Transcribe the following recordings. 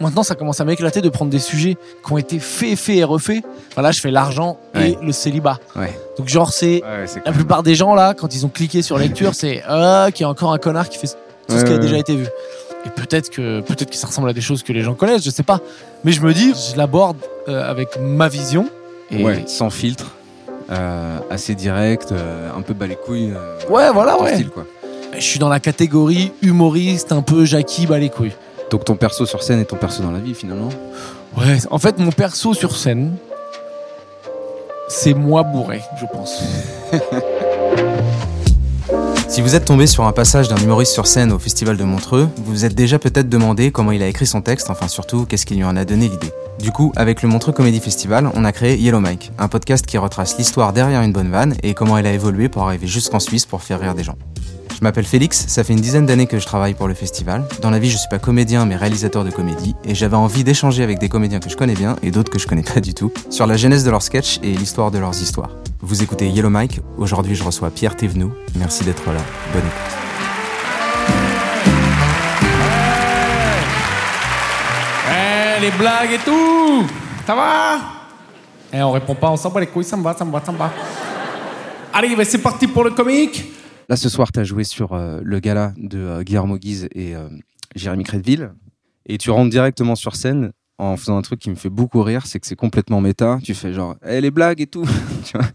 Maintenant, ça commence à m'éclater de prendre des sujets qui ont été faits, faits et refaits. Enfin, là, je fais l'argent Ouais. et le célibat. Ouais. Donc, genre, c'est la plupart des gens là, quand ils ont cliqué sur lecture, c'est ah, qu'il y a encore un connard qui fait tout ce qui a déjà été vu. Et peut-être que peut-être que ça ressemble à des choses que les gens connaissent, je sais pas. Mais je me dis, je l'aborde euh, avec ma vision. Et sans filtre, euh, assez direct, euh, un peu bas les couilles. euh, Ouais, voilà, ouais. style, quoi. je suis dans la catégorie humoriste, un peu Jackie bat les couilles. Donc ton perso sur scène et ton perso dans la vie finalement. Ouais, en fait, mon perso sur scène, c'est moi bourré, je pense. Si vous êtes tombé sur un passage d'un humoriste sur scène au Festival de Montreux, vous vous êtes déjà peut-être demandé comment il a écrit son texte, enfin surtout qu'est-ce qui lui en a donné l'idée. Du coup, avec le Montreux Comedy Festival, on a créé Yellow Mike, un podcast qui retrace l'histoire derrière une bonne vanne et comment elle a évolué pour arriver jusqu'en Suisse pour faire rire des gens. Je m'appelle Félix, ça fait une dizaine d'années que je travaille pour le festival. Dans la vie, je suis pas comédien mais réalisateur de comédie et j'avais envie d'échanger avec des comédiens que je connais bien et d'autres que je connais pas du tout sur la genèse de leurs sketchs et l'histoire de leurs histoires. Vous écoutez Yellow Mike, aujourd'hui je reçois Pierre Thévenoud. Merci d'être là. Bonne écoute. Eh, les blagues et tout Ça va? Eh, on répond pas, on s'en bat les couilles, ça me va, ça me va, ça me va. Allez, bah, c'est parti pour le comique Là ce soir, tu as joué sur euh, le gala de euh, Guillermo Guise et euh, Jérémy Crédville. Et tu rentres directement sur scène en faisant un truc qui me fait beaucoup rire, c'est que c'est complètement méta. Tu fais genre, eh, les blagues et tout. tu vois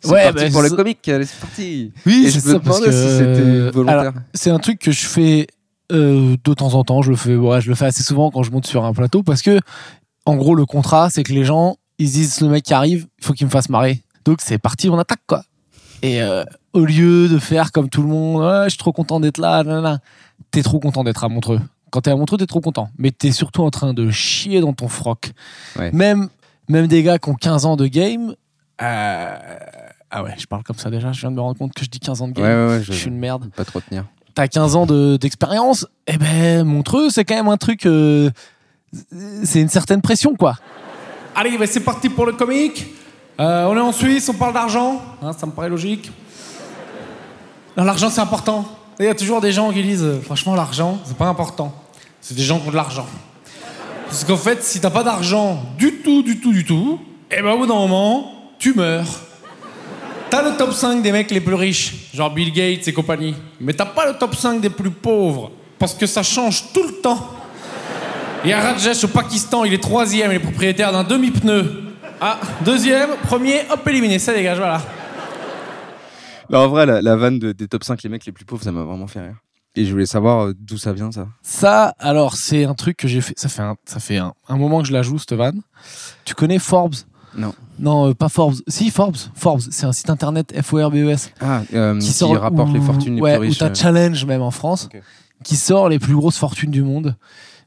c'est Ouais, parti bah, pour le comique, c'est parti. Oui, c'est ça, parce demandais si que- c'était volontaire. Alors, c'est un truc que je fais euh, de temps en temps. Je le fais, ouais, je le fais assez souvent quand je monte sur un plateau parce que, en gros, le contrat, c'est que les gens, ils se disent le mec qui arrive, il faut qu'il me fasse marrer. Donc c'est parti, on attaque quoi. Et euh, au lieu de faire comme tout le monde, Ouais, je suis trop content d'être là, t'es trop content d'être à Montreux. Quand t'es à Montreux, t'es trop content. Mais t'es surtout en train de chier dans ton froc. Ouais. Même, même des gars qui ont 15 ans de game. euh, Ah ouais, je parle comme ça déjà. Je viens de me rendre compte que je dis 15 ans de game. Ouais, ouais, ouais, je suis une merde Pas trop tenir. t'as 15 ans de- d'expérience, eh ben Montreux, c'est quand même un truc. euh, c'est une certaine pression, quoi. Allez, ben, c'est parti pour le comique. Euh, on est en Suisse, on parle d'argent. Hein, ça me paraît logique. Non, l'argent, c'est important. Il y a toujours des gens qui disent euh, franchement, l'argent, c'est pas important. C'est des gens qui ont de l'argent. Parce qu'en fait, si t'as pas d'argent du tout, du tout, du tout, eh ben au bout d'un moment, tu meurs. T'as le top 5 des mecs les plus riches, genre Bill Gates et compagnie. Mais t'as pas le top 5 des plus pauvres, parce que ça change tout le temps. Il y a Rajesh au Pakistan, il est troisième, il est propriétaire d'un demi-pneu. Ah, deuxième, premier, hop, éliminé, ça dégage, voilà. Non, en vrai, la, la vanne de- des top 5 les mecs les plus pauvres, ça m'a vraiment fait rire. Et je voulais savoir euh, d'où ça vient, ça. Ça, alors, c'est un truc que j'ai fait, ça fait, un, ça fait un, un moment que je la joue, cette vanne. Tu connais Forbes? Non. Non, euh, pas Forbes. Si, Forbes. Forbes, c'est un site internet F-O-R-B-E-S. Ah, euh, qui, sort- rapporte les fortunes les ouais, plus Ou riches. t'as euh. Challenge même en France, Ok. qui sort les plus grosses fortunes du monde.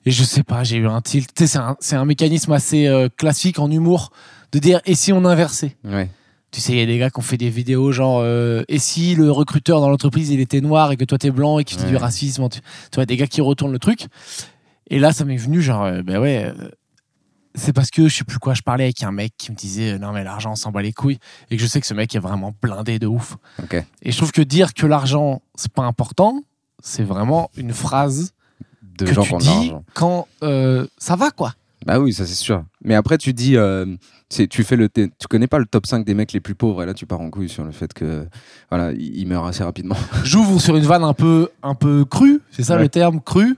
Et je sais pas, j'ai eu un tilt. Tu sais, c'est un, c'est un mécanisme assez euh, classique en humour de dire et si on inversait? Ouais. Tu sais, il y a des gars qui ont fait des vidéos genre euh, et si le recruteur dans l'entreprise il était noir et que toi t'es blanc et qu'il fait Ouais. du racisme, tu, tu vois, des gars qui retournent le truc. Et là, ça m'est venu genre, euh, ben ouais. euh, c'est parce que je sais plus quoi, je parlais avec un mec qui me disait non mais l'argent on s'en bat les couilles et que je sais que ce mec est vraiment blindé de ouf. Et je trouve que dire que l'argent c'est pas important, c'est vraiment une phrase De que gens tu dis quand ça va quoi. Bah oui, ça c'est sûr. Mais après, tu dis, euh, c'est- tu fais le, tu connais pas le top 5 des mecs les plus pauvres, et là, tu pars en couille sur le fait que, voilà, ils meurent assez rapidement. J'ouvre sur une vanne un peu, un peu crue, c'est ça Ouais. le terme, crue.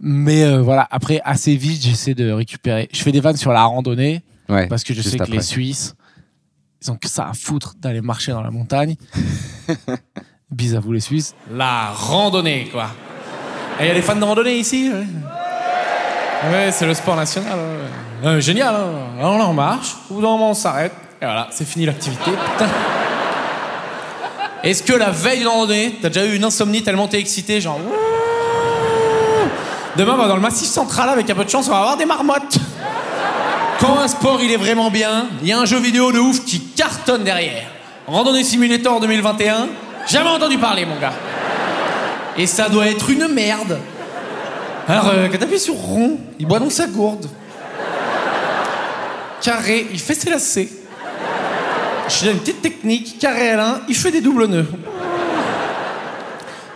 Mais euh, voilà, après, assez vite, j'essaie de récupérer. Je fais des vannes sur la randonnée, Ouais. parce que je sais que après. les Suisses, ils ont que ça à foutre d'aller marcher dans la montagne. Bis à vous, les Suisses. La randonnée, quoi. Et il y a des fans de randonnée ici Ouais, Ouais, c'est le sport national. Ouais, génial. hein. Alors là, on marche, au bout d'un moment, on s'arrête. Et voilà, c'est fini l'activité. Putain. Est-ce que la veille d'une randonnée, t'as déjà eu une insomnie tellement t'es excité, genre. Demain, on va dans le massif central avec un peu de chance, on va avoir des marmottes. Quand un sport il est vraiment bien, il y a un jeu vidéo de ouf qui cartonne derrière. Randonnée Simulator 2021, jamais entendu parler, mon gars. Et ça doit être une merde. Alors, euh, quand t'appuies sur rond, il boit dans sa gourde. Carré, il fait ses lacets. Je donne une petite technique. Carré à l'un, il fait des doubles nœuds.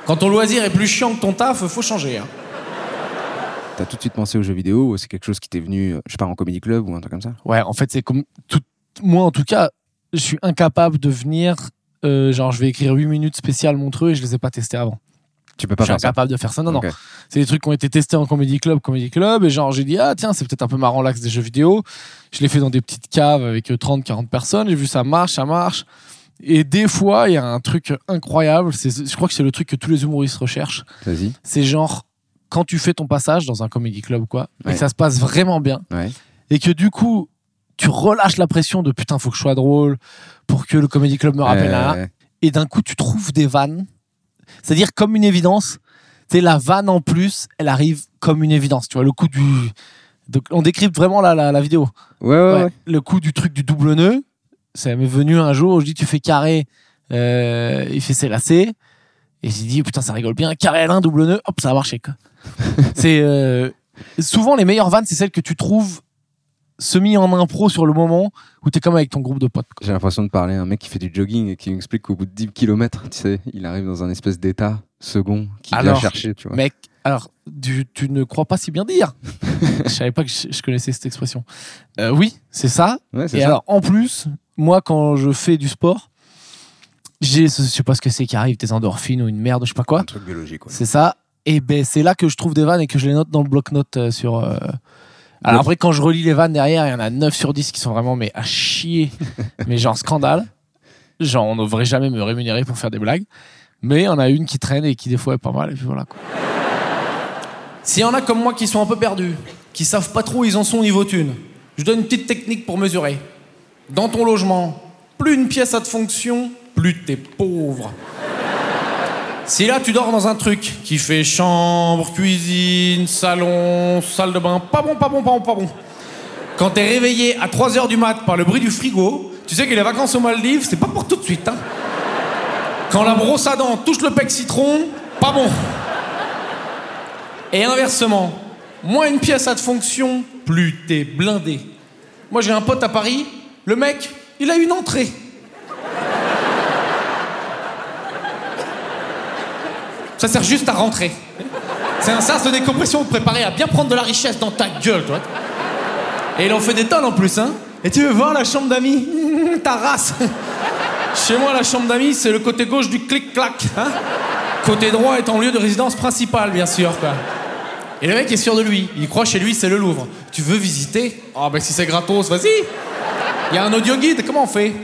Quand ton loisir est plus chiant que ton taf, faut changer. hein. T'as tout de suite pensé aux jeux vidéo ou c'est quelque chose qui t'est venu, euh, je sais pas, en comédie club ou un truc comme ça? Ouais, en fait, c'est comme. Tout... Moi, en tout cas, je suis incapable de venir. euh, genre, je vais écrire 8 minutes spéciales Montreux et je les ai pas testés avant. Tu peux pas je suis incapable de faire ça. Non, non. C'est des trucs qui ont été testés en Comedy Club, Comedy Club. Et genre, j'ai dit, ah tiens, c'est peut-être un peu marrant l'axe des jeux vidéo. Je l'ai fait dans des petites caves avec euh, 30, 40 personnes. J'ai vu ça marche, ça marche. Et des fois, il y a un truc incroyable. c'est- Je crois que c'est le truc que tous les humoristes recherchent. Vas-y. C'est genre, quand tu fais ton passage dans un Comedy Club quoi, et que ça se passe vraiment bien, Ouais. et que du coup, tu relâches la pression de putain, faut que je sois drôle pour que le Comedy Club me rappelle. Euh, un et d'un coup tu trouves des vannes. C'est-à-dire comme une évidence. C'est la vanne en plus, elle arrive comme une évidence. Tu vois le coup du. Donc, on décrypte vraiment la, la, la vidéo. Ouais, ouais, Ouais. ouais. Le coup du truc du double nœud, ça m'est venu un jour. Je dis tu fais carré, euh, il fait ses lacets. Et j'ai dit putain ça rigole bien. Carré à l'un, double nœud, hop ça a marché c'est euh, souvent les meilleures vannes, c'est celles que tu trouves semi en impro sur le moment où t'es comme avec ton groupe de potes. J'ai l'impression de parler à un mec qui fait du jogging et qui explique qu'au bout de 10 km, tu sais, il arrive dans un espèce d'état second qui vient Alors, chercher, tu vois. Mec, alors, tu, tu ne crois pas si bien dire. je savais pas que je, je connaissais cette expression. Euh, oui, c'est ça. Ouais, Et ça. alors, en plus, moi, quand je fais du sport, j'ai, je sais pas ce que c'est qui arrive, des endorphines ou une merde, je sais pas quoi. un truc biologique, quoi. C'est ça. Et ben, c'est là que je trouve des vannes et que je les note dans le bloc-notes euh, sur. euh, Alors après, quand je relis les vannes derrière, il y en a 9 sur 10 qui sont vraiment mais à chier. mais genre scandale. Genre, on ne devrait jamais me rémunérer pour faire des blagues. Mais on a une qui traîne et qui des fois est pas mal. Et puis voilà quoi. S'il y en a comme moi qui sont un peu perdus, qui savent pas trop où ils en sont au niveau thune, je donne une petite technique pour mesurer. Dans ton logement, plus une pièce a de fonction, plus t'es pauvre. Si là tu dors dans un truc qui fait chambre, cuisine, salon, salle de bain, pas bon, pas bon, pas bon, pas bon. Quand t'es réveillé à 3h du mat par le bruit du frigo, tu sais que les vacances aux Maldives, c'est pas pour tout de suite. Hein. Quand la brosse à dents touche le pec citron, pas bon. Et inversement, moins une pièce a de fonction, plus t'es blindé. Moi j'ai un pote à Paris, le mec, il a une entrée. Ça sert juste à rentrer. C'est un sas de décompression préparé à bien prendre de la richesse dans ta gueule, toi. Et il en fait des tonnes en plus, hein. Et tu veux voir la chambre d'amis Ta race Chez moi, la chambre d'amis, c'est le côté gauche du clic-clac, hein. Côté droit est en lieu de résidence principale, bien sûr, quoi. Et le mec est sûr de lui. Il croit chez lui, c'est le Louvre. Tu veux visiter? Ah, ben si c'est gratos, vas-y Il y a un audio guide, comment on fait?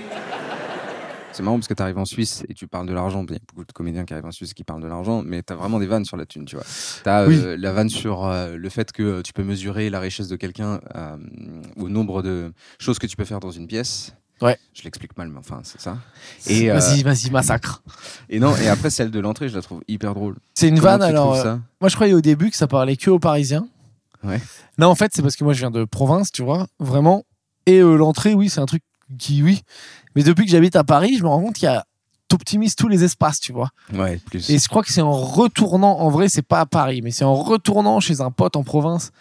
C'est marrant parce que tu arrives en Suisse et tu parles de l'argent. Il y a beaucoup de comédiens qui arrivent en Suisse qui parlent de l'argent, mais tu as vraiment des vannes sur la thune, tu vois. Tu as Oui. la vanne sur euh, le fait que tu peux mesurer la richesse de quelqu'un euh, au nombre de choses que tu peux faire dans une pièce. Ouais. Je l'explique mal, mais enfin, c'est ça. Et, euh, Vas-y, vas-y, massacre. et non, et après, celle de l'entrée, je la trouve hyper drôle. C'est une Comment vanne, alors. euh, ça Moi, je croyais au début que ça parlait que aux Parisiens. Ouais. Non, en fait, c'est parce que moi, je viens de province, tu vois, vraiment. Et euh, l'entrée, oui, c'est un truc qui, oui. Mais depuis que j'habite à Paris, je me rends compte qu'il y a. T'optimises tous les espaces, tu vois. Ouais, plus. Et je crois que c'est en retournant, en vrai, c'est pas à Paris, mais c'est en retournant chez un pote en province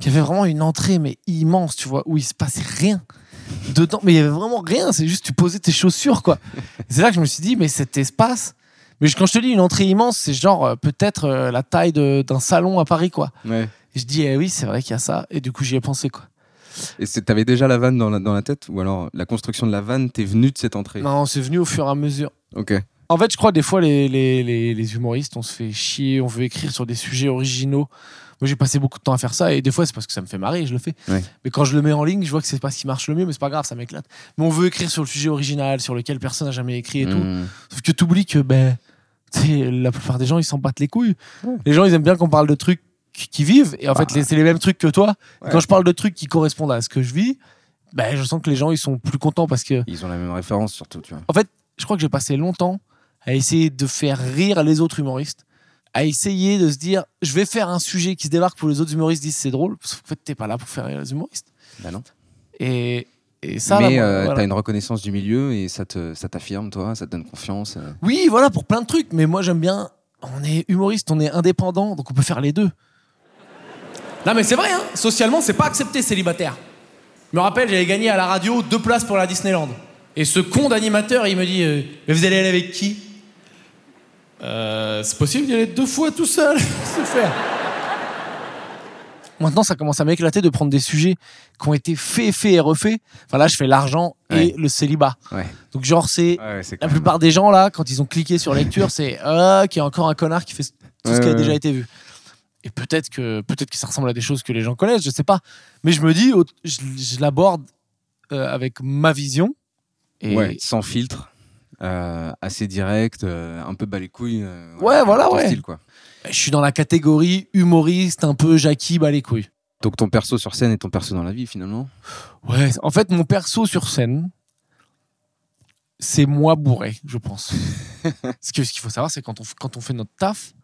qui avait vraiment une entrée, mais immense, tu vois, où il se passait rien dedans. Mais il y avait vraiment rien, c'est juste tu posais tes chaussures, quoi. C'est là que je me suis dit, mais cet espace. Mais quand je te dis une entrée immense, c'est genre euh, peut-être euh, la taille d'un salon à Paris, quoi. Ouais. Et je dis, eh oui, c'est vrai qu'il y a ça. Et du coup, j'y ai pensé, quoi. Et t'avais déjà la vanne dans la, dans la tête Ou alors la construction de la vanne t'es venue de cette entrée? Non, c'est venu au fur et à mesure. Ok. En fait, je crois des fois, les, les, les, les humoristes, on se fait chier, on veut écrire sur des sujets originaux. Moi, j'ai passé beaucoup de temps à faire ça, et des fois, c'est parce que ça me fait marrer, je le fais. Ouais. Mais quand je le mets en ligne, je vois que c'est pas ce qui marche le mieux, mais c'est pas grave, ça m'éclate. Mais on veut écrire sur le sujet original, sur lequel personne n'a jamais écrit et tout. Mmh. Sauf que tu oublies que ben, la plupart des gens, ils s'en battent les couilles. Les gens, ils aiment bien qu'on parle de trucs qui vivent, et en fait, les- c'est les mêmes trucs que toi. Ouais. Quand je parle de trucs qui correspondent à ce que je vis, ben, je sens que les gens, ils sont plus contents parce que Ils ont la même référence surtout, tu vois. en fait, je crois que j'ai passé longtemps à essayer de faire rire les autres humoristes, à essayer de se dire, je vais faire un sujet qui se démarque pour les autres humoristes disent c'est drôle, sauf qu'en fait, t'es pas là pour faire rire les humoristes. Bah non. Et, et ça, Mais euh, voilà. t'as une reconnaissance du milieu et ça te- ça t'affirme, toi, ça te donne confiance. euh. Oui, voilà, pour plein de trucs, mais moi j'aime bien, on est humoriste, on est indépendant, donc on peut faire les deux. Non mais c'est vrai, hein, socialement, c'est pas accepté célibataire. Je me rappelle, j'avais gagné à la radio deux places pour la Disneyland. Et ce con d'animateur, il me dit euh, Mais vous allez aller avec qui? Euh, C'est possible d'y aller deux fois tout seul C'est faire. Maintenant, ça commence à m'éclater de prendre des sujets qui ont été faits, faits et refaits. Enfin là, je fais l'argent et Ouais. le célibat. Ouais. Donc genre, c'est Ouais, la même- plupart des gens là, quand ils ont cliqué sur lecture, c'est ah, qu'il y a encore un connard qui fait tout ce Ouais, qui a ouais, déjà été vu. Et peut-être que peut-être que ça ressemble à des choses que les gens connaissent, je sais pas. Mais je me dis, je, je l'aborde euh, avec ma vision. Et Ouais, sans filtre, euh, assez direct, euh, un peu bas les couilles. Ouais, voilà, ouais. style, quoi. je suis dans la catégorie humoriste, un peu Jackie bas les couilles. Donc ton perso sur scène et ton perso dans la vie, finalement? Ouais, en fait, mon perso sur scène, c'est moi bourré, je pense. Ce qu'il faut savoir, c'est quand on, f- quand on fait notre taf,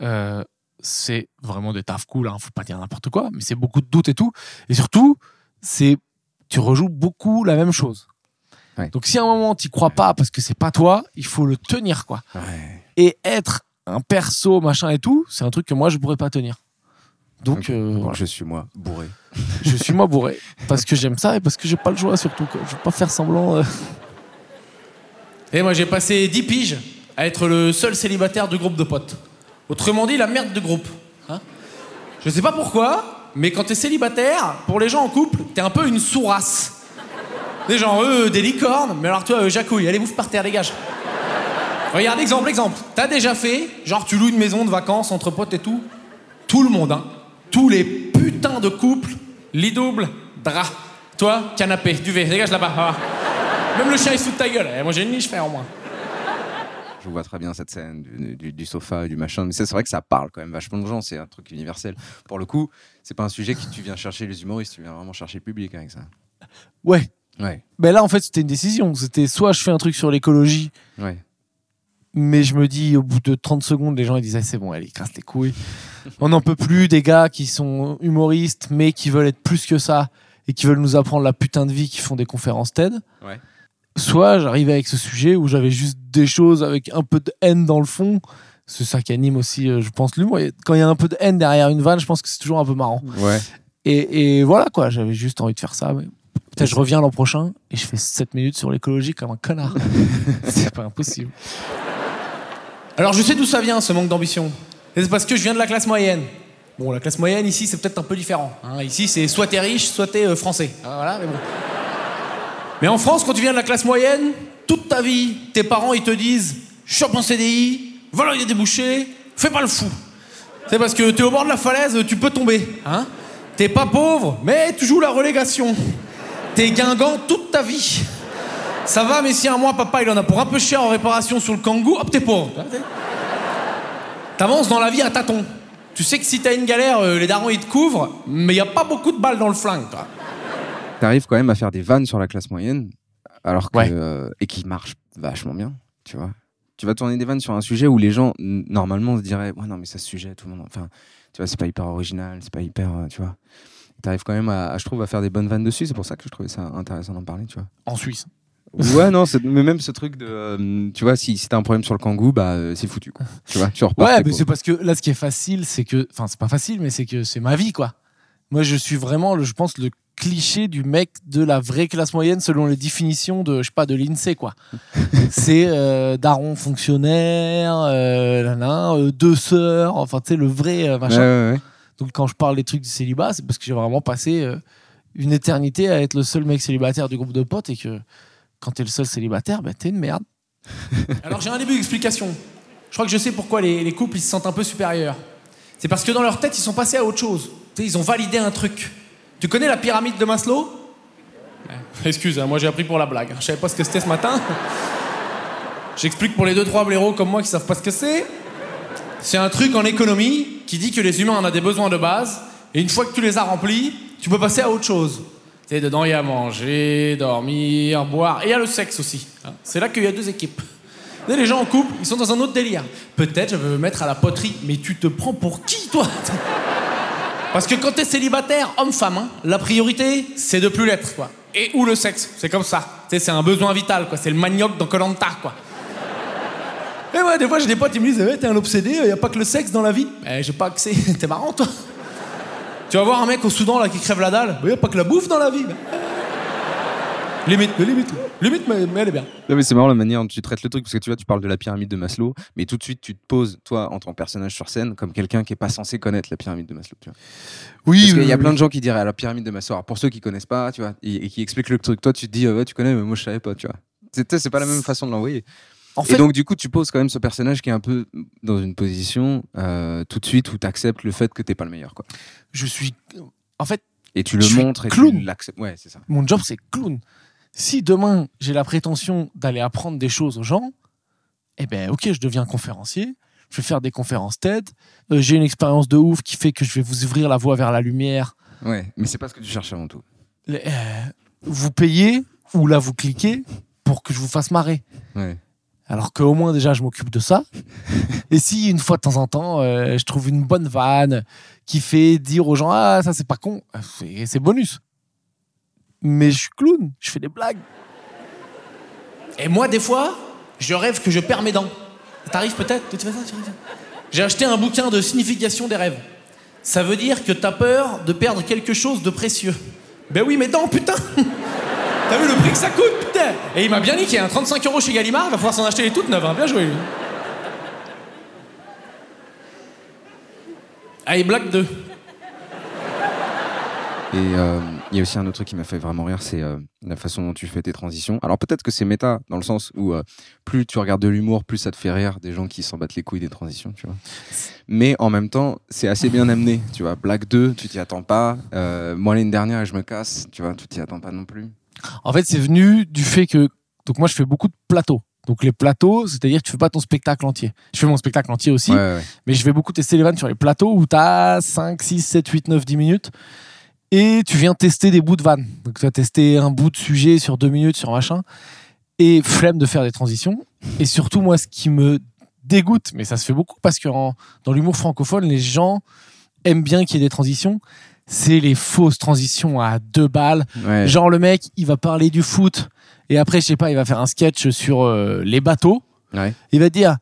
euh, c'est vraiment des tafs cool, hein, faut pas dire n'importe quoi, mais c'est beaucoup de doutes et tout. Et surtout, c'est tu rejoues beaucoup la même chose. Ouais. Donc si à un moment tu crois pas parce que c'est pas toi, il faut le tenir quoi. Ouais. Et être un perso machin et tout, c'est un truc que moi je pourrais pas tenir. Donc, euh, Donc voilà. je suis moi, bourré. Je suis moi bourré parce que j'aime ça et parce que j'ai pas le choix surtout. Quoi. Je veux pas faire semblant. euh. Et moi j'ai passé 10 piges à être le seul célibataire du groupe de potes. Autrement dit, la merde du groupe. Hein je sais pas pourquoi, mais quand t'es célibataire, pour les gens en couple, t'es un peu une sourasse. Des gens, eux, des licornes, mais alors toi, euh, Jacouille, allez vous par terre, dégage. Regarde, exemple, exemple. T'as déjà fait, genre tu loues une maison de vacances entre potes et tout. Tout le monde, hein. Tous les putains de couples, lit double, drap. Toi, canapé, duvet, dégage là-bas. Même le chien, fout de ta gueule. Eh, moi, j'ai une niche, frère, au moins. Je vois très bien cette scène du, du- du sofa et du machin. Mais c'est vrai que ça parle quand même vachement de gens. C'est un truc universel. Pour le coup, c'est pas un sujet que tu viens chercher les humoristes. Tu viens vraiment chercher le public avec ça. Ouais. Ouais. Ben là, en fait, c'était une décision. C'était soit je fais un truc sur l'écologie, Ouais. mais je me dis, au bout de 30 secondes, les gens ils disaient, c'est bon, allez, casse les couilles. On n'en peut plus des gars qui sont humoristes, mais qui veulent être plus que ça et qui veulent nous apprendre la putain de vie, qui font des conférences TED. Ouais. Soit j'arrivais avec ce sujet où j'avais juste des choses avec un peu de haine dans le fond. C'est ça qui anime aussi, euh, je pense, l'humour. Quand il y a un peu de haine derrière une vanne, je pense que c'est toujours un peu marrant. Ouais. Et, et voilà quoi, j'avais juste envie de faire ça. mais Peut-être je reviens l'an prochain et je fais 7 minutes sur l'écologie comme un connard. c'est pas impossible. Alors je sais d'où ça vient ce manque d'ambition. C'est parce que je viens de la classe moyenne. Bon, la classe moyenne ici c'est peut-être un peu différent. hein. Ici c'est soit t'es riche, soit t'es euh, français. Ah, voilà, mais bon. Mais en France, quand tu viens de la classe moyenne, toute ta vie, tes parents ils te disent chope un CDI, voilà des bouchées, fais pas le fou. C'est parce que t'es au bord de la falaise, tu peux tomber. Hein T'es pas pauvre, mais tu joues la relégation. T'es guingant toute ta vie. Ça va, mais si un mois, papa, il en a pour un peu cher en réparation sur le kangou, hop, t'es pauvre. T'avances dans la vie à tâtons. Tu sais que si t'as une galère, euh, les darons, ils te couvrent, mais y a pas beaucoup de balles dans le flingue. T'arrives quand même à faire des vannes sur la classe moyenne, alors que Ouais. euh, et qui marchent vachement bien, tu vois. Tu vas tourner des vannes sur un sujet où les gens normalement se diraient ouais non mais ça ce sujet tout le monde enfin tu vois c'est pas hyper original c'est pas hyper euh, tu vois t'arrives quand même à, à, je trouve à faire des bonnes vannes dessus c'est pour ça que je trouvais ça intéressant d'en parler tu vois En Suisse. ouais non mais même ce truc de euh, tu vois si, si t'as un problème sur le kangou bah euh, c'est foutu quoi tu vois tu repars Ouais, mais c'est parce que là, ce qui est facile, c'est que. Enfin, c'est pas facile, mais c'est que c'est ma vie, quoi. Moi, je suis vraiment, je pense, le cliché du mec de la vraie classe moyenne selon les définitions de, je sais pas, de l'INSEE, quoi. c'est euh, daron fonctionnaire, euh, euh, deux sœurs, enfin, tu sais, le vrai euh, Ouais, machin. ouais, ouais. Donc, quand je parle des trucs du célibat, c'est parce que j'ai vraiment passé euh, une éternité à être le seul mec célibataire du groupe de potes et que quand t'es le seul célibataire, bah, t'es une merde. Alors j'ai un début d'explication. Je crois que je sais pourquoi les, les couples ils se sentent un peu supérieurs. C'est parce que dans leur tête ils sont passés à autre chose. Ils ont validé un truc. Tu connais la pyramide de Maslow? Excuse, hein, moi j'ai appris pour la blague. Je savais pas ce que c'était ce matin. J'explique pour les deux trois blaireaux comme moi qui savent pas ce que c'est. C'est un truc en économie qui dit que les humains en ont des besoins de base et une fois que tu les as remplis, tu peux passer à autre chose. Tu sais, dedans il y a manger, dormir, boire et il y a le sexe aussi. hein. C'est là qu'il y a deux équipes. Les gens en couple, ils sont dans un autre délire. Peut-être je veux me mettre à la poterie, mais tu te prends pour qui toi? Parce que quand t'es célibataire, homme-femme, hein, la priorité, c'est de plus l'être, quoi. Et ou le sexe, c'est comme ça. Tu sais, c'est un besoin vital, quoi. C'est le manioc dans Colanta, quoi. Et ouais, des fois, j'ai des potes, ils me disent, ouais, t'es un obsédé, y a pas que le sexe dans la vie. Eh, j'ai pas accès. T'es marrant, toi. Tu vas voir un mec au Soudan, là, qui crève la dalle. Ouais, y a pas que la bouffe dans la vie. Limite, mais limite. Limite, mais, mais elle est bien. Non, mais c'est marrant la manière dont tu traites le truc, parce que tu vois, tu parles de la pyramide de Maslow, mais tout de suite, tu te poses, toi, en tant que personnage sur scène, comme quelqu'un qui est pas censé connaître la pyramide de Maslow. Tu vois. Oui, Parce qu'il y a plein de gens qui diraient à la pyramide de Maslow, alors pour ceux qui connaissent pas, tu vois, et, et qui expliquent le truc, toi, tu te dis, euh, ouais, tu connais, mais moi, je savais pas, tu vois. C'est pas la même façon de l'envoyer. En Et donc, du coup, tu poses quand même ce personnage qui est un peu dans une position euh, tout de suite où tu acceptes le fait que t'es pas le meilleur, quoi. je suis. En fait, Et tu le montres et clown. tu l'acceptes. Ouais, c'est ça. mon job, c'est clown. Si demain, j'ai la prétention d'aller apprendre des choses aux gens, eh ben, ok, je deviens conférencier. Je vais faire des conférences TED. Euh, j'ai une expérience de ouf qui fait que je vais vous ouvrir la voie vers la lumière. Ouais, mais c'est pas ce que tu cherches avant tout. Euh, vous payez ou là, vous cliquez pour que je vous fasse marrer. Ouais. Alors qu'au moins, déjà, je m'occupe de ça. Et si, une fois de temps en temps, euh, je trouve une bonne vanne qui fait dire aux gens Ah, ça, c'est pas con, c'est bonus. Mais je suis clown, je fais des blagues. Et moi, des fois, je rêve que je perds mes dents. T'arrives peut-être J'ai acheté un bouquin de signification des rêves. Ça veut dire que t'as peur de perdre quelque chose de précieux. Ben oui, mes dents, putain T'as vu le prix que ça coûte, putain Et il m'a bien niqué, hein, 35 euros chez Gallimard, il va falloir s'en acheter les toutes neuves, hein, bien joué. lui. Allez, blague 2. Et euh, il y a aussi un autre truc qui m'a fait vraiment rire, c'est euh, la façon dont tu fais tes transitions. Alors peut-être que c'est méta, dans le sens où euh, plus tu regardes de l'humour, plus ça te fait rire des gens qui s'en battent les couilles des transitions, tu vois. Mais en même temps, c'est assez bien amené, tu vois. Blague 2, tu t'y attends pas. Euh, moi l'année dernière, et je me casse, tu vois, tu t'y attends pas non plus. En fait, c'est venu du fait que. Donc, moi, je fais beaucoup de plateaux. Donc, les plateaux, c'est-à-dire que tu fais pas ton spectacle entier. Je fais mon spectacle entier aussi, Ouais, ouais, ouais. mais je vais beaucoup tester les vannes sur les plateaux où tu as 5, 6, 7, 8, 9, 10 minutes. Et tu viens tester des bouts de vannes. Donc, tu vas tester un bout de sujet sur 2 minutes, sur machin. Et flemme de faire des transitions. Et surtout, moi, ce qui me dégoûte, mais ça se fait beaucoup parce que en- dans l'humour francophone, les gens aiment bien qu'il y ait des transitions. C'est les fausses transitions à deux balles. Ouais. Genre le mec, il va parler du foot et après, je sais pas, il va faire un sketch sur euh, les bateaux. Ouais. Il va dire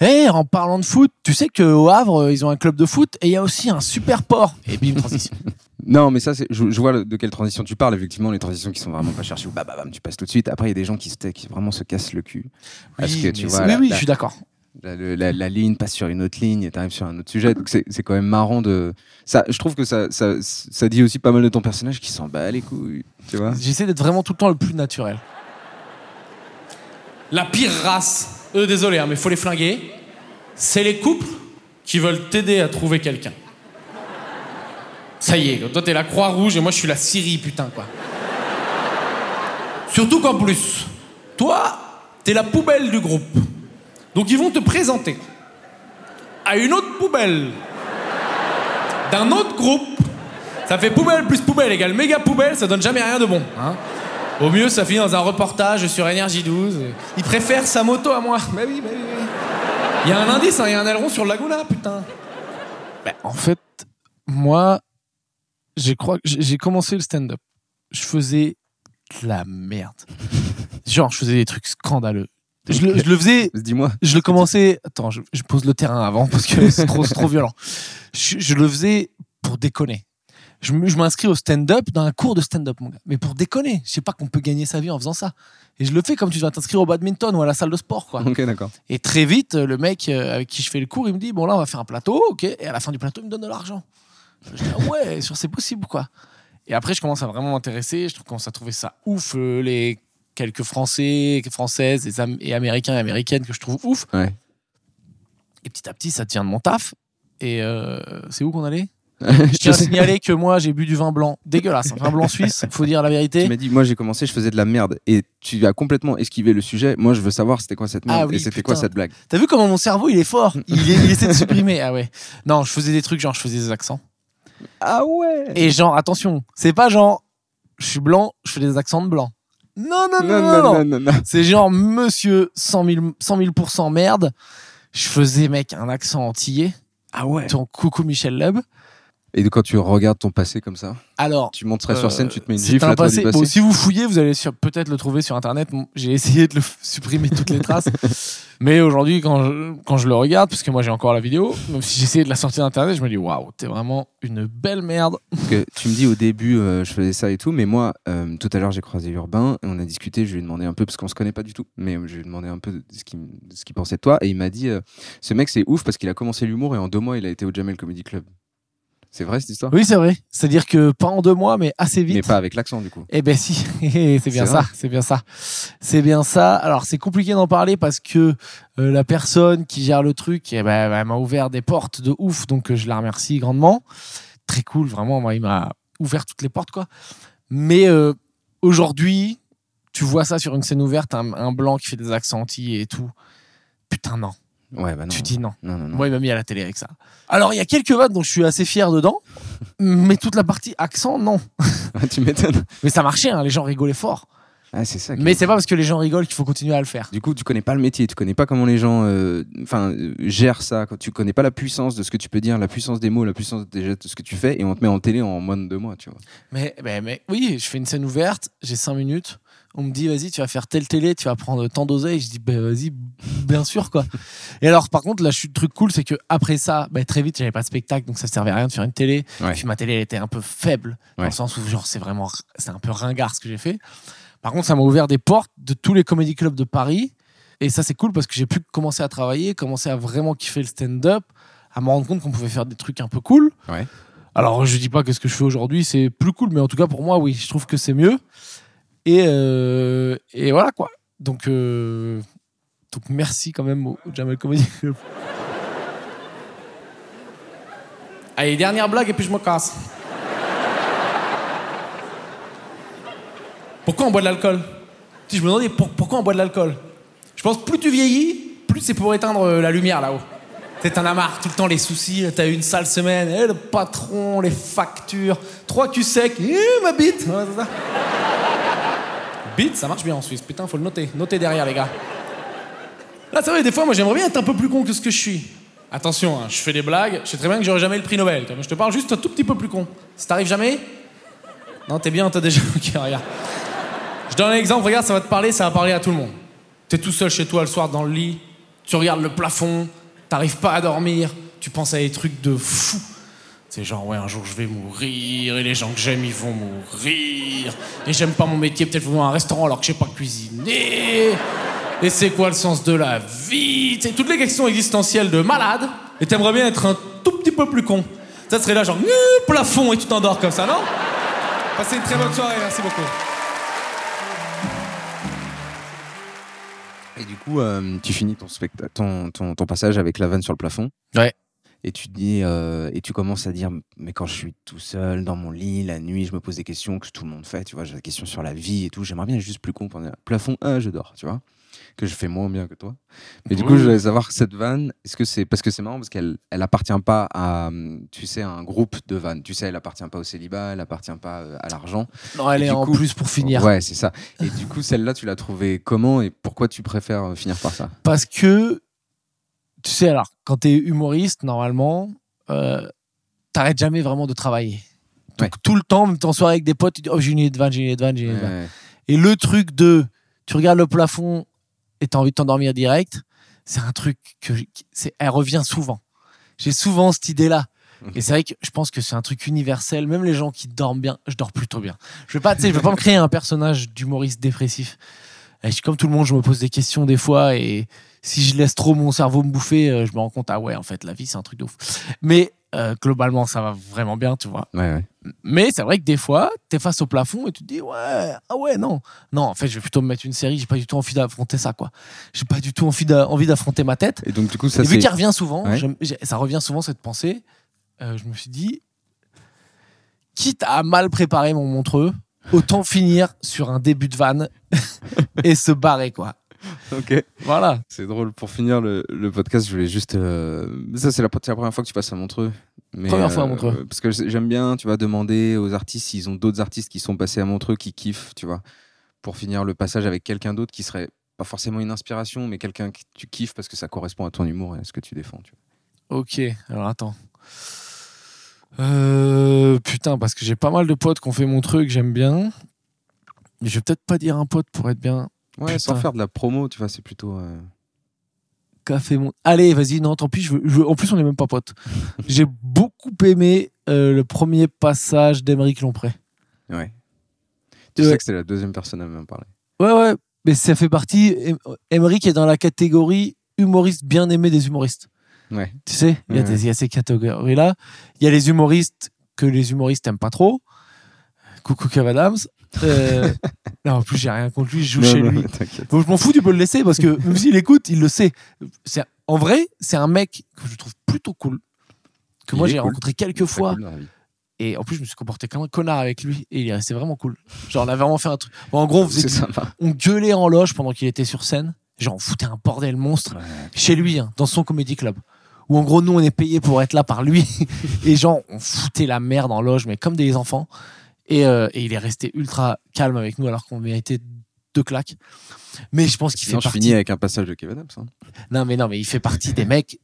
Hé, en parlant de foot, tu sais qu'au Havre, ils ont un club de foot et il y a aussi un super port. Et bim, transition. Non, mais ça, c'est, je, je vois de quelle transition tu parles. Effectivement, les transitions qui sont vraiment pas cherchées, bah, bah, bam, tu passes tout de suite. Après, il y a des gens qui, se, qui vraiment se cassent le cul. Parce Oui, que tu mais vois, c'est- la- oui, la- je suis d'accord. la, le- la- la ligne passe sur une autre ligne et t'arrives sur un autre sujet. Donc c'est, c'est quand même marrant de. Ça, je trouve que ça, ça, ça dit aussi pas mal de ton personnage qui s'en bat les couilles. Tu vois J'essaie d'être vraiment tout le temps le plus naturel. La pire race, eux, désolé, hein, mais faut les flinguer, c'est les couples qui veulent t'aider à trouver quelqu'un. Ça y est, toi t'es la Croix-Rouge et moi je suis la Syrie, putain, quoi. Surtout qu'en plus, toi, t'es la poubelle du groupe. Donc ils vont te présenter à une autre poubelle d'un autre groupe. Ça fait poubelle plus poubelle égale méga poubelle, ça donne jamais rien de bon. Hein Au mieux, ça finit dans un reportage sur Énergie 12. Il préfère sa moto à moi. Mais oui, mais oui, oui. Il y a un indice, hein, il y a un aileron sur le Laguna, putain. En fait, moi, j'ai j'ai commencé le stand-up. Je faisais de la merde. Genre, je faisais des trucs scandaleux. Je le, je le faisais Dis-moi. je le commençais. Attends, je, je pose le terrain avant parce que c'est trop, trop violent. Je, je le faisais pour déconner. Je, m'inscris au stand-up dans un cours de stand-up, mon gars. Mais pour déconner. Je sais pas qu'on peut gagner sa vie en faisant ça. Et je le fais comme tu vas t'inscrire au badminton ou à la salle de sport, quoi. Ok, d'accord. Et très vite, le mec euh, avec qui je fais le cours, il me dit Bon, là, on va faire un plateau, ok. Et à la fin du plateau, il me donne de l'argent. Je dis Ah ouais, sur c'est possible, quoi. Et après, je commence à vraiment m'intéresser. Je commence à trouver ça ouf. euh, les quelques Français, Françaises et, Am- et Américains et Américaines que je trouve ouf. Ouais. Et petit à petit, ça devient de mon taf. Et euh, c'est où qu'on allait? Je tiens à signaler que moi, j'ai bu du vin blanc dégueulasse. Un vin blanc suisse, faut dire la Tu vérité. m'as dit, moi j'ai commencé, je faisais de la merde. Et tu as complètement esquivé le sujet. Moi je veux savoir c'était quoi cette merde Ah oui, et c'était quoi cette blague. T'as vu comment mon cerveau, il est fort? Il, est- il essaie de supprimer. Ah ouais. Non, je faisais des trucs, genre, je faisais des accents. Ah ouais Et genre, attention, c'est pas genre, je suis blanc, je fais des accents de blanc. Non, non, non, non, non. non, non. C'est genre monsieur 100 000, 100 000% merde. Je faisais, mec, un accent antillais. Ah ouais Ton coucou Michel Leb. Et quand tu regardes ton passé comme ça, Alors, tu montes sur euh, scène, tu te mets une c'est gifle un à toi du passé. Bon, si vous fouillez, vous allez peut-être le trouver sur internet. J'ai essayé de le supprimer toutes les traces. Mais aujourd'hui, quand je, quand je le regarde, parce que moi j'ai encore la vidéo, même si j'essayais de la sortir d'internet, je me dis waouh, t'es vraiment une belle merde. Que tu me dis au début, euh, je faisais ça et tout, mais moi, euh, tout à l'heure, j'ai croisé Urbain et on a discuté. Je lui ai demandé un peu, parce qu'on se connaît pas du tout, mais je lui ai demandé un peu de ce qu'il pensait de toi. Et il m'a dit euh, Ce mec, c'est ouf parce qu'il a commencé l'humour et en deux mois, il a été au Jamel Comedy Club. C'est vrai cette histoire? Oui, c'est vrai. C'est-à-dire que pas en deux mois, mais assez vite. Mais pas avec l'accent, du coup. Eh ben si, c'est bien ça, c'est bien ça. C'est bien ça. Alors c'est compliqué d'en parler parce que euh, la personne qui gère le truc, eh ben, elle m'a ouvert des portes de ouf, donc euh, je la remercie grandement. Très cool, vraiment, moi, il m'a ouvert toutes les portes, quoi. Mais euh, aujourd'hui, tu vois ça sur une scène ouverte, un, un blanc qui fait des accents antillais et tout. Putain, non. Ouais, bah non. Tu dis non. Non, non, non. Moi, il m'a mis à la télé avec ça. Alors, il y a quelques vannes dont je suis assez fier dedans, mais toute la partie accent, non. tu m'étonnes. Mais ça marchait, hein, les gens rigolaient fort. Ah, c'est ça. Mais c'est pas parce que les gens rigolent qu'il faut continuer à le faire. Du coup, tu connais pas le métier, tu connais pas comment les gens euh, enfin, euh, gèrent ça, quand tu connais pas la puissance de ce que tu peux dire, la puissance des mots, la puissance gestes, de ce que tu fais, et on te met en télé en moins de deux mois, tu vois. Mais, mais, mais oui, je fais une scène ouverte, j'ai 5 minutes. On me dit, vas-y, tu vas faire telle télé, tu vas prendre tant d'oseille. Je dis, bah, vas-y, bien sûr, quoi. Et alors, par contre, là, je suis- le truc cool, c'est que après ça, bah, très vite, j'avais pas de spectacle, donc ça servait à rien de faire une télé. Ouais. Puis ma télé, elle était un peu faible, dans le sens où, genre, c'est vraiment, c'est un peu ringard ce que j'ai fait. Par contre, ça m'a ouvert des portes de tous les comédie clubs de Paris. Et ça, c'est cool parce que j'ai pu commencer à travailler, commencer à vraiment kiffer le stand-up, à me rendre compte qu'on pouvait faire des trucs un peu cool. Ouais. Alors, je dis pas que ce que je fais aujourd'hui, c'est plus cool, mais en tout cas, pour moi, oui, je trouve que c'est mieux. Et, euh, et voilà, quoi. Donc, euh, donc, merci quand même au, au Jamel Comedy Club. Allez, dernière blague et puis je me casse. Pourquoi on boit de l'alcool? Je me demandais pour- pourquoi on boit de l'alcool? Je pense plus tu vieillis, plus c'est pour éteindre euh, la lumière là-haut. T'en as marre, tout le temps les soucis, t'as eu une sale semaine, eh, le patron, les factures, trois culs secs, eh, ma bite Bite, ça marche bien en Suisse, putain, faut le noter. Notez derrière, les gars. Là, c'est vrai, des fois, moi, j'aimerais bien être un peu plus con que ce que je suis. Attention, hein, je fais des blagues, je sais très bien que j'aurai jamais le prix Nobel. Mais je te parle juste un tout petit peu plus con. Ça t'arrive jamais? Non, t'es bien, t'as déjà. Ok, regarde. Je donne un exemple, regarde, ça va te parler, ça va parler à tout le monde. T'es tout seul chez toi le soir dans le lit, tu regardes le plafond, t'arrives pas à dormir, tu penses à des trucs de fou. C'est genre, ouais, un jour je vais mourir, et les gens que j'aime, ils vont mourir. Et j'aime pas mon métier, peut-être je vais dans un restaurant alors que je sais pas cuisiner. Et c'est quoi le sens de la vie? C'est toutes les questions existentielles de malade. Et t'aimerais bien être un tout petit peu plus con. Ça serait là, genre, plafond, et tu t'endors comme ça, non? Passez une très bonne soirée, merci beaucoup. Et du coup, euh, tu finis ton, ton, ton, ton passage avec la vanne sur le plafond. Ouais. Et tu dis, euh, et tu commences à dire, mais quand je suis tout seul dans mon lit la nuit, je me pose des questions que tout le monde fait, tu vois, j'ai des questions sur la vie et tout. J'aimerais bien être juste plus con pendant plafond, ah, je dors, tu vois, que je fais moins bien que toi. Mais du coup, Oui. je voulais savoir cette vanne, est-ce que c'est parce que c'est marrant parce qu'elle, elle appartient pas à, tu sais, à un groupe de vannes. Tu sais, elle appartient pas au célibat, elle appartient pas euh, à l'argent. Non, elle Et est en coup- plus pour finir. Ouais, c'est ça. Et du coup, celle-là, tu l'as trouvée comment et pourquoi tu préfères euh, finir par ça? Parce que, tu sais, alors, quand t'es humoriste, normalement, euh, t'arrêtes jamais vraiment de travailler. Donc, Ouais. tout le temps, même en soirée avec des potes, tu dis, oh, j'ai une idée de vanne, j'ai une idée de vanne, j'ai une idée de vanne. Ouais. Et le truc de, tu regardes le plafond et t'as envie de t'endormir direct, c'est un truc que, c'est, elle revient souvent. J'ai souvent cette idée-là. Et c'est vrai que je pense que c'est un truc universel. Même les gens qui dorment bien, je dors plutôt bien. Je veux pas, tu je veux pas me créer un personnage d'humoriste dépressif. Et comme tout le monde, je me pose des questions des fois et si je laisse trop mon cerveau me bouffer, euh, je me rends compte, ah ouais, en fait, la vie, c'est un truc de ouf. Mais euh, globalement, ça va vraiment bien, tu vois. Ouais, ouais. Mais c'est vrai que des fois, t'es face au plafond et tu te dis ouais, ah ouais, non, non. En fait, je vais plutôt me mettre une série. J'ai pas du tout envie d'affronter ça, quoi. J'ai pas du tout envie d'a- envie d'affronter ma tête. Et donc, du coup, ça, Et vu qu'il revient souvent, Ouais. ça revient souvent cette pensée. euh, je me suis dit, quitte à mal préparer mon montreux, autant finir sur un début de vanne et se barrer, quoi. Ok. Voilà. C'est drôle. Pour finir le, le podcast, je voulais juste. euh, Ça, c'est la, première fois que tu passes à Montreux. Mais, Première fois à Montreux. Parce que j'aime bien, tu vas demander aux artistes s'ils ont d'autres artistes qui sont passés à Montreux qui kiffent, tu vois, pour finir le passage avec quelqu'un d'autre qui serait pas forcément une inspiration, mais quelqu'un que tu kiffes parce que ça correspond à ton humour et à ce que tu défends. Tu vois. Ok, alors attends. Euh, putain, parce que j'ai pas mal de potes qui ont fait mon truc, j'aime bien. Mais je vais peut-être pas dire un pote pour être bien. Ouais, sans faire de la promo, tu vois, c'est plutôt. euh, Café mon. Allez, vas-y, non, tant pis. Je veux, je veux- En plus, on est même pas potes. j'ai beaucoup aimé euh, le premier passage d'Emeric Lompré. Ouais. Tu Ouais. sais que c'est la deuxième personne à m'en parler. Ouais, ouais, mais ça fait partie. Em- Emeric est dans la catégorie humoriste bien aimé des humoristes. Ouais. Tu sais, il y, a Ouais. des- il y a ces catégories-là. Il y a les humoristes que les humoristes aiment pas trop. Coucou Kev Adams. Euh, non, en plus, j'ai rien contre lui, je joue Non, chez non, lui. Bon, je m'en fous, tu peux le laisser parce que même s'il écoute, il le sait. C'est, en vrai, c'est un mec que je trouve plutôt cool. Que Il moi, j'ai cool. rencontré quelques Il fois. cool. Et en plus, je me suis comporté comme un connard avec lui. Et il est resté vraiment cool. Genre, on a vraiment fait un truc. Bon, en gros, faisait on gueulait en loge pendant qu'il était sur scène. Genre, on foutait un bordel monstre chez lui, hein, dans son comédie club. Où en gros, nous, on est payé pour être là par lui. et genre, on foutait la merde en loge, mais comme des enfants. Et, euh, et il est resté ultra calme avec nous alors qu'on méritait deux claques. Mais je pense qu'il fait je partie. finis avec un passage de Kevin Adams. hein. Non, mais non, mais il fait partie des mecs.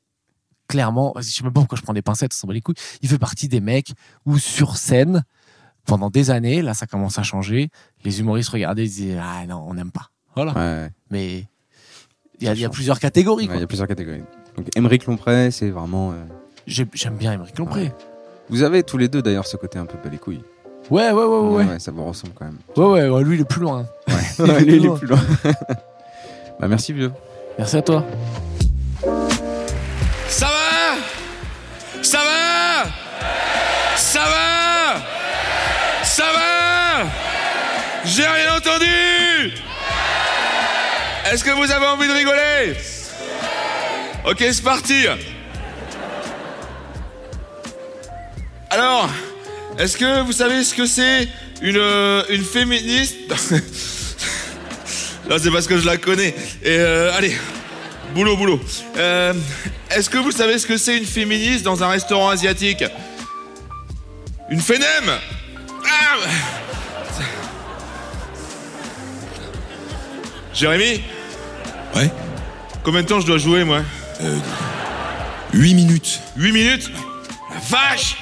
Clairement, je sais même pas pourquoi je prends des pincettes, ça s'en bat les couilles. Il fait partie des mecs où sur scène, pendant des années, là, ça commence à changer. Les humoristes regardaient, ils disaient ah non, on n'aime pas. Voilà. Ouais. Mais il y, a- il y a plusieurs catégories. Ouais. Il y a plusieurs catégories. Donc, Émeric Lompré, c'est vraiment. euh, J'ai- J'aime bien Émeric Lompré. Vous avez tous les deux d'ailleurs ce côté un peu pas les couilles. Ouais, ouais, ouais, ouais. Ouais, ça vous ressemble quand même. ouais, ouais, ouais, lui, il est plus loin. Ouais, Il est il est plus loin. plus loin. bah, merci, vieux. Merci à toi. Ça va? Ça va? Ça va? Ça va? J'ai rien entendu Est-ce que vous avez envie de rigoler? Ok, c'est parti Alors, est-ce que vous savez ce que c'est une, euh, une féministe Là, c'est parce que je la connais. Et euh, allez, boulot, boulot. Euh, Est-ce que vous savez ce que c'est une féministe dans un restaurant asiatique? Une fénème Ah Jérémy? Ouais. Combien de temps je dois jouer, moi? 8 minutes. 8 minutes? La vache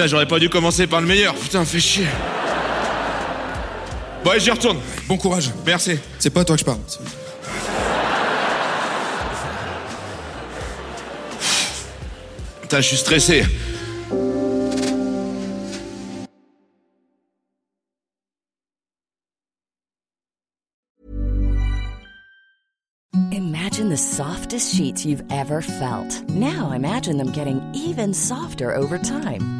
Putain, j'aurais pas dû commencer par le meilleur. Putain, fais chier. Bon, allez, j'y retourne. Bon courage. Merci. C'est pas à toi que je parle. Putain, je suis stressé. Imagine the softest sheets you've ever felt. Now imagine them getting even softer over time.